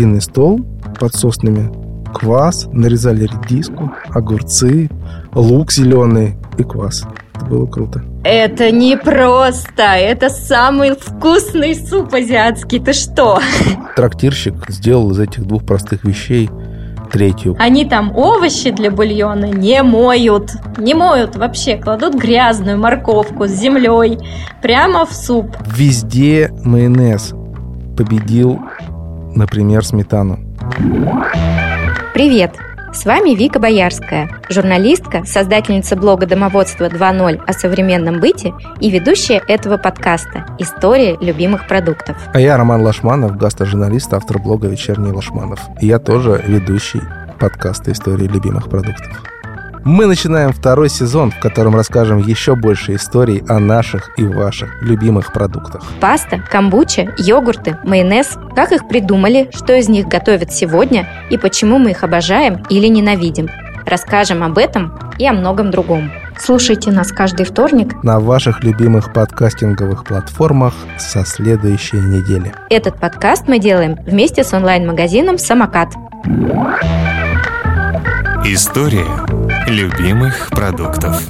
длинный стол под соснами, квас, нарезали редиску, огурцы, лук зеленый и квас. Это было круто. Это не просто, это самый вкусный суп азиатский. Ты что? Трактирщик сделал из этих двух простых вещей третью. Они там овощи для бульона не моют. Не моют вообще. Кладут грязную морковку с землей прямо в суп. Везде майонез победил, например, сметану. Привет! С вами Вика Боярская, журналистка, создательница блога «Домоводство 2.0» о современном быте и ведущая этого подкаста «История любимых продуктов». А я Роман Лашманов, гастрожурналист, автор блога «Вечерний Лашманов». И я тоже ведущий подкаста «Истории любимых продуктов». Мы начинаем второй сезон, в котором расскажем еще больше историй о наших и ваших любимых продуктах. Паста, камбуча, йогурты, майонез. Как их придумали, что из них готовят сегодня и почему мы их обожаем или ненавидим. Расскажем об этом и о многом другом. Слушайте нас каждый вторник на ваших любимых подкастинговых платформах со следующей недели. Этот подкаст мы делаем вместе с онлайн-магазином «Самокат». История любимых продуктов.